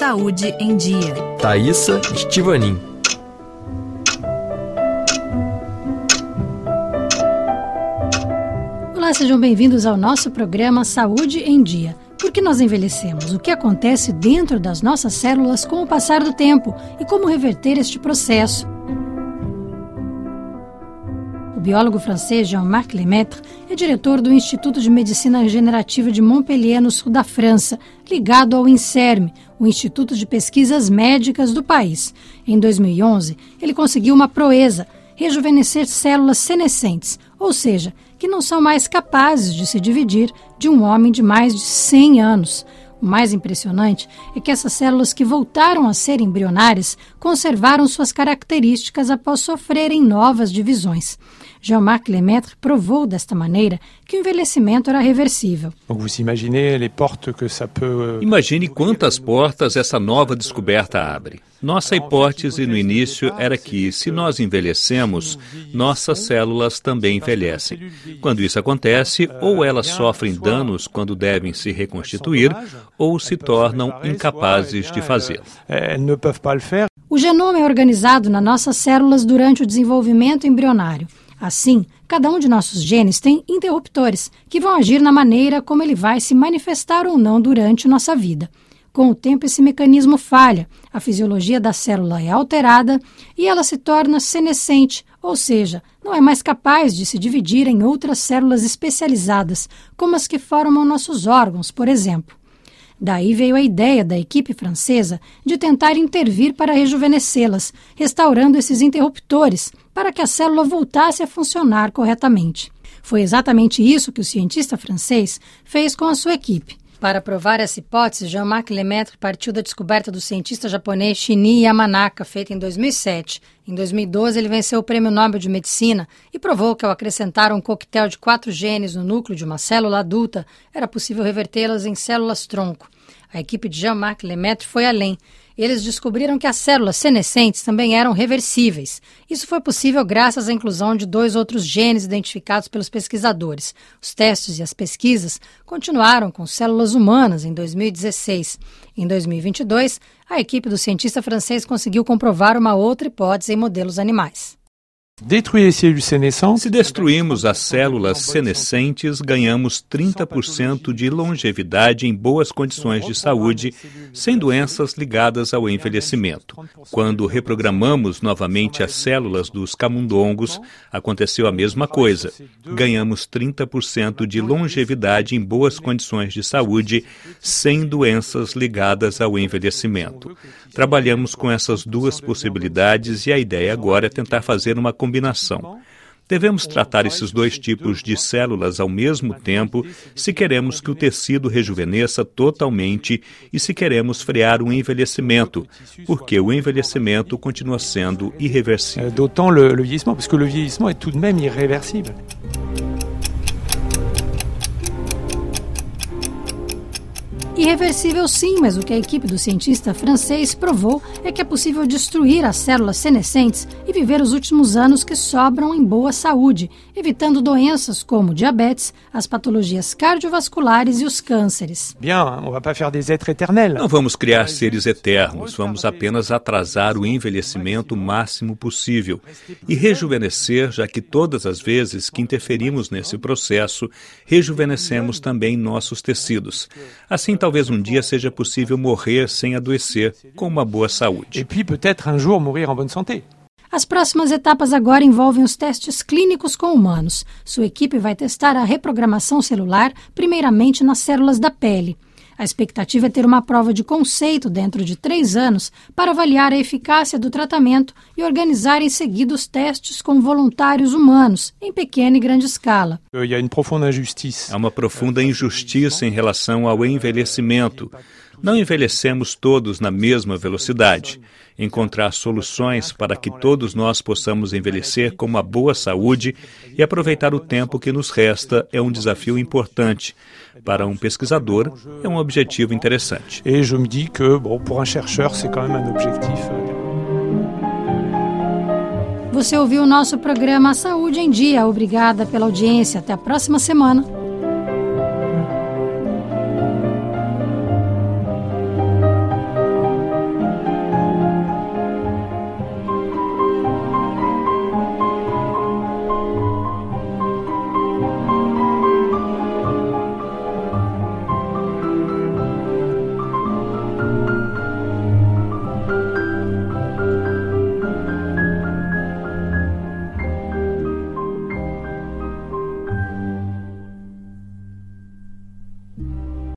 Saúde em Dia. Thaisa Estivanin. Olá, sejam bem-vindos ao nosso programa Saúde em Dia. Por que nós envelhecemos? O que acontece dentro das nossas células com o passar do tempo e como reverter este processo? O biólogo francês Jean-Marc Lemaitre é diretor do Instituto de Medicina Regenerativa de Montpellier, no sul da França, ligado ao INSERM, o Instituto de Pesquisas Médicas do país. Em 2011, ele conseguiu uma proeza, rejuvenescer células senescentes, ou seja, que não são mais capazes de se dividir de um homem de mais de 100 anos. O mais impressionante é que essas células que voltaram a ser embrionárias conservaram suas características após sofrerem novas divisões. Jean-Marc Lemaitre provou desta maneira que o envelhecimento era reversível. Euh, Imagine quantas portas essa nova descoberta abre. Nossa hipótese no início era que, se nós envelhecemos, nossas células também envelhecem. Quando isso acontece, ou elas sofrem danos quando devem se reconstituir, ou se tornam incapazes de fazê-lo. O genoma é organizado nas nossas células durante o desenvolvimento embrionário. Assim, cada um de nossos genes tem interruptores que vão agir na maneira como ele vai se manifestar ou não durante nossa vida. Com o tempo, esse mecanismo falha, a fisiologia da célula é alterada e ela se torna senescente, ou seja, não é mais capaz de se dividir em outras células especializadas, como as que formam nossos órgãos, por exemplo. Daí veio a ideia da equipe francesa de tentar intervir para rejuvenescê-las, restaurando esses interruptores para que a célula voltasse a funcionar corretamente. Foi exatamente isso que o cientista francês fez com a sua equipe. Para provar essa hipótese, Jean-Marc Lemaitre partiu da descoberta do cientista japonês Shinya Yamanaka, feita em 2007. Em 2012, ele venceu o Prêmio Nobel de Medicina e provou que, ao acrescentar um coquetel de quatro genes no núcleo de uma célula adulta, era possível revertê-las em células-tronco. A equipe de Jean-Marc Lemaitre foi além eles descobriram que as células senescentes também eram reversíveis. Isso foi possível graças à inclusão de dois outros genes identificados pelos pesquisadores. Os testes e as pesquisas continuaram com células humanas em 2016. Em 2022, a equipe do cientista francês conseguiu comprovar uma outra hipótese em modelos animais. Se destruímos as células senescentes, ganhamos 30% de longevidade em boas condições de saúde, sem doenças ligadas ao envelhecimento. Quando reprogramamos novamente as células dos camundongos, aconteceu a mesma coisa. Ganhamos 30% de longevidade em boas condições de saúde, sem doenças ligadas ao envelhecimento. Trabalhamos com essas duas possibilidades e a ideia agora é tentar fazer uma combinação. Devemos tratar esses dois tipos de células ao mesmo tempo se queremos que o tecido rejuvenesça totalmente e se queremos frear o envelhecimento, porque o envelhecimento continua sendo irreversível. D'autant le, le vieillissement, parce que le vieillissement est tout de même irréversible. Irreversível sim, mas o que a equipe do cientista francês provou é que é possível destruir as células senescentes e viver os últimos anos que sobram em boa saúde, evitando doenças como diabetes, as patologias cardiovasculares e os cânceres. Não vamos criar seres eternos, vamos apenas atrasar o envelhecimento o máximo possível e rejuvenescer, já que todas as vezes que interferimos nesse processo, rejuvenescemos também nossos tecidos. Assim, talvez talvez um dia seja possível morrer sem adoecer, com uma boa saúde. E puis peut-être un jour mourir en bonne santé. As próximas etapas agora envolvem os testes clínicos com humanos. Sua equipe vai testar a reprogramação celular, primeiramente nas células da pele. A expectativa é ter uma prova de conceito dentro de três anos para avaliar a eficácia do tratamento e organizar em seguida os testes com voluntários humanos, em pequena e grande escala. Há uma profunda injustiça em relação ao envelhecimento. Não envelhecemos todos na mesma velocidade. Encontrar soluções para que todos nós possamos envelhecer com uma boa saúde e aproveitar o tempo que nos resta é um desafio importante. Para um pesquisador, é um objetivo interessante. E je me dis que, bon, pour un chercheur, c'est quand même un objectif. Euh, Você ouviu o nosso programa Saúde em Dia. Obrigada pela audiência. Até a próxima semana.